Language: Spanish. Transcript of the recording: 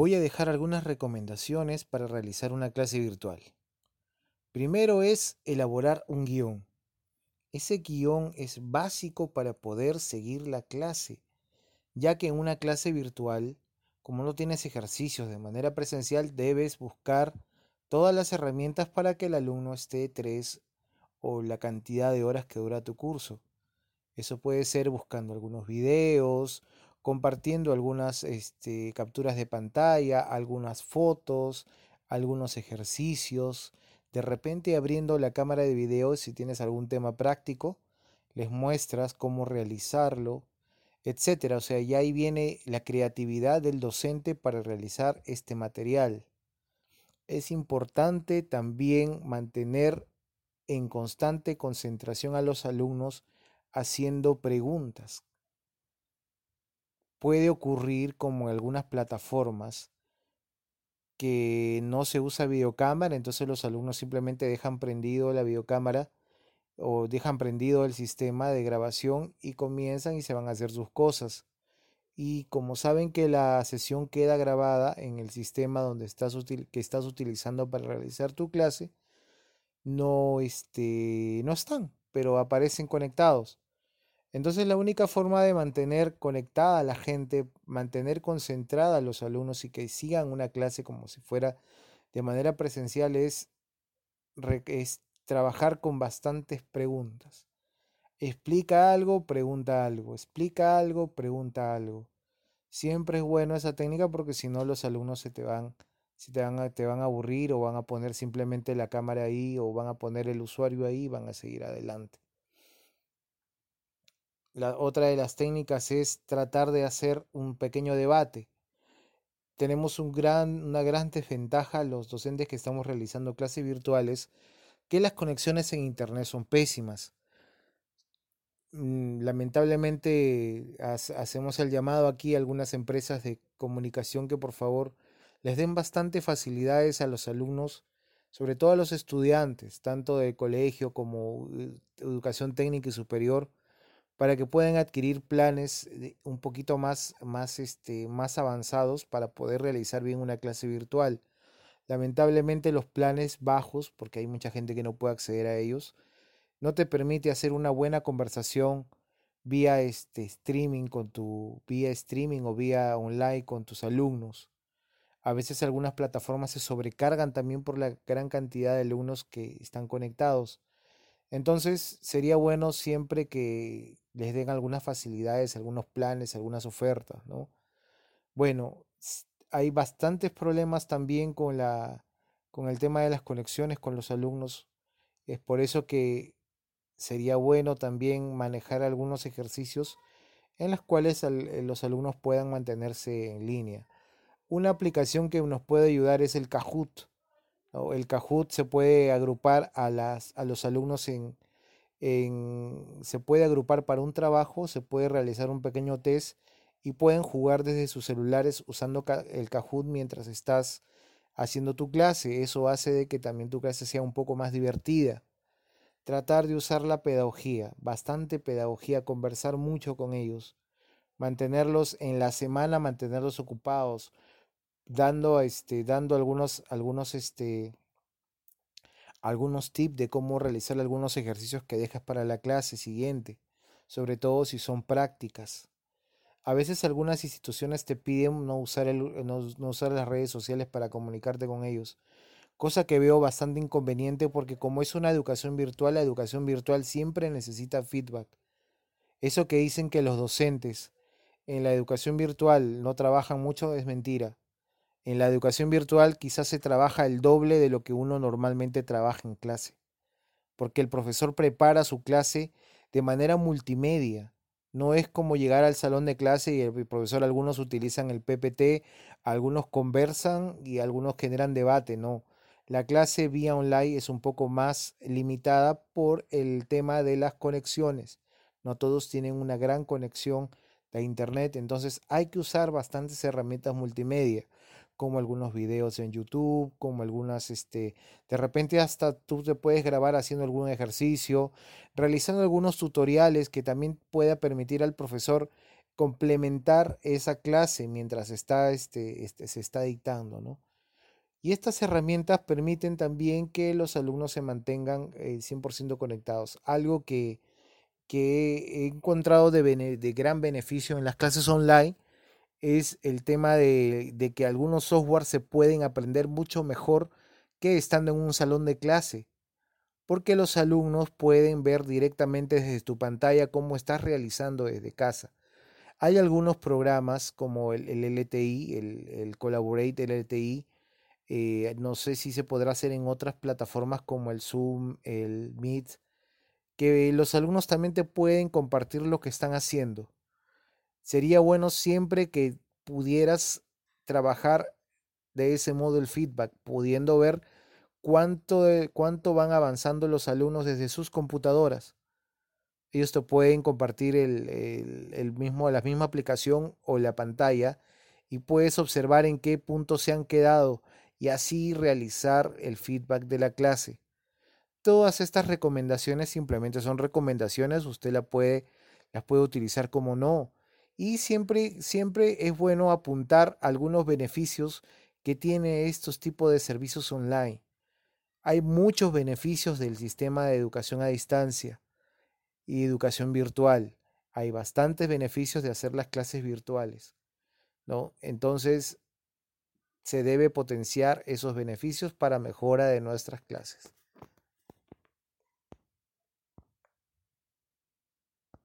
voy a dejar algunas recomendaciones para realizar una clase virtual. Primero es elaborar un guion. Ese guion es básico para poder seguir la clase, ya que en una clase virtual, como no tienes ejercicios de manera presencial, debes buscar todas las herramientas para que el alumno esté tres o la cantidad de horas que dura tu curso. Eso puede ser buscando algunos videos, compartiendo algunas este, capturas de pantalla, algunas fotos, algunos ejercicios, de repente abriendo la cámara de video si tienes algún tema práctico, les muestras cómo realizarlo, etcétera. O sea, ya ahí viene la creatividad del docente para realizar este material. Es importante también mantener en constante concentración a los alumnos haciendo preguntas. Puede ocurrir como en algunas plataformas que no se usa videocámara, entonces los alumnos simplemente dejan prendido la videocámara o dejan prendido el sistema de grabación y comienzan y se van a hacer sus cosas. Y como saben que la sesión queda grabada en el sistema donde estás que estás utilizando para realizar tu clase, no, este, no están, pero aparecen conectados. Entonces la única forma de mantener conectada a la gente, mantener concentrada a los alumnos y que sigan una clase como si fuera de manera presencial es, trabajar con bastantes preguntas. Explica algo, pregunta algo. Explica algo, pregunta algo. Siempre es bueno esa técnica porque si no los alumnos se te van, si te van, a, te van a aburrir o van a poner simplemente la cámara ahí o van a poner el usuario ahí y van a seguir adelante. La otra de las técnicas es tratar de hacer un pequeño debate. Tenemos un gran, una gran desventaja los docentes que estamos realizando clases virtuales, que las conexiones en Internet son pésimas. Mm, lamentablemente hacemos el llamado aquí a algunas empresas de comunicación que por favor les den bastante facilidades a los alumnos, sobre todo a los estudiantes, tanto de colegio como eh, educación técnica y superior, para que puedan adquirir planes un poquito más, más, este, más avanzados para poder realizar bien una clase virtual. Lamentablemente los planes bajos, porque hay mucha gente que no puede acceder a ellos, no te permite hacer una buena conversación vía este streaming con tu vía streaming o vía online con tus alumnos. A veces algunas plataformas se sobrecargan también por la gran cantidad de alumnos que están conectados. Entonces sería bueno siempre que les den algunas facilidades, algunos planes, algunas ofertas, ¿no? Bueno, hay bastantes problemas también con la con el tema de las conexiones con los alumnos. Es por eso que sería bueno también manejar algunos ejercicios en los cuales eh, los alumnos puedan mantenerse en línea. Una aplicación que nos puede ayudar es el Kahoot. El Kahoot se puede agrupar a, las, a los alumnos en, se puede agrupar para un trabajo, se puede realizar un pequeño test y pueden jugar desde sus celulares usando el Kahoot mientras estás haciendo tu clase. Eso hace de que también tu clase sea un poco más divertida. Tratar de usar la pedagogía, bastante pedagogía, conversar mucho con ellos, mantenerlos en la semana, mantenerlos ocupados, dando, este, dando algunos, algunos, este, algunos tips de cómo realizar algunos ejercicios que dejas para la clase siguiente, sobre todo si son prácticas. A veces algunas instituciones te piden no usar, no, usar las redes sociales para comunicarte con ellos, cosa que veo bastante inconveniente porque como es una educación virtual, la educación virtual siempre necesita feedback. Eso que dicen que los docentes en la educación virtual no trabajan mucho es mentira. En la educación virtual quizás se trabaja el doble de lo que uno normalmente trabaja en clase, porque el profesor prepara su clase de manera multimedia. No es como llegar al salón de clase y el profesor, algunos utilizan el PPT, algunos conversan y algunos generan debate, no. La clase vía online es un poco más limitada por el tema de las conexiones. No todos tienen una gran conexión de internet, entonces hay que usar bastantes herramientas multimedia como algunos videos en YouTube, como algunas, este, de repente hasta tú te puedes grabar haciendo algún ejercicio, realizando algunos tutoriales que también pueda permitir al profesor complementar esa clase mientras está, este, este, se está dictando, ¿no? Y estas herramientas permiten también que los alumnos se mantengan 100% eh, conectados, algo que, que he encontrado de, de, gran beneficio en las clases online es el tema de, de que algunos software se pueden aprender mucho mejor que estando en un salón de clase porque los alumnos pueden ver directamente desde tu pantalla cómo estás realizando desde casa. Hay algunos programas como el, LTI, el, Collaborate LTI, eh, no sé si se podrá hacer en otras plataformas como el Zoom, el Meet, que los alumnos también te pueden compartir lo que están haciendo. Sería bueno siempre que pudieras trabajar de ese modo el feedback, pudiendo ver cuánto, cuánto van avanzando los alumnos desde sus computadoras. Ellos te pueden compartir el, mismo, la misma aplicación o la pantalla y puedes observar en qué punto se han quedado y así realizar el feedback de la clase. Todas estas recomendaciones simplemente son recomendaciones, usted la puede, las puede utilizar como no. Y siempre, siempre es bueno apuntar algunos beneficios que tiene estos tipos de servicios online. Hay muchos beneficios del sistema de educación a distancia y educación virtual. Hay bastantes beneficios de hacer las clases virtuales. ¿no? Entonces, se debe potenciar esos beneficios para mejora de nuestras clases.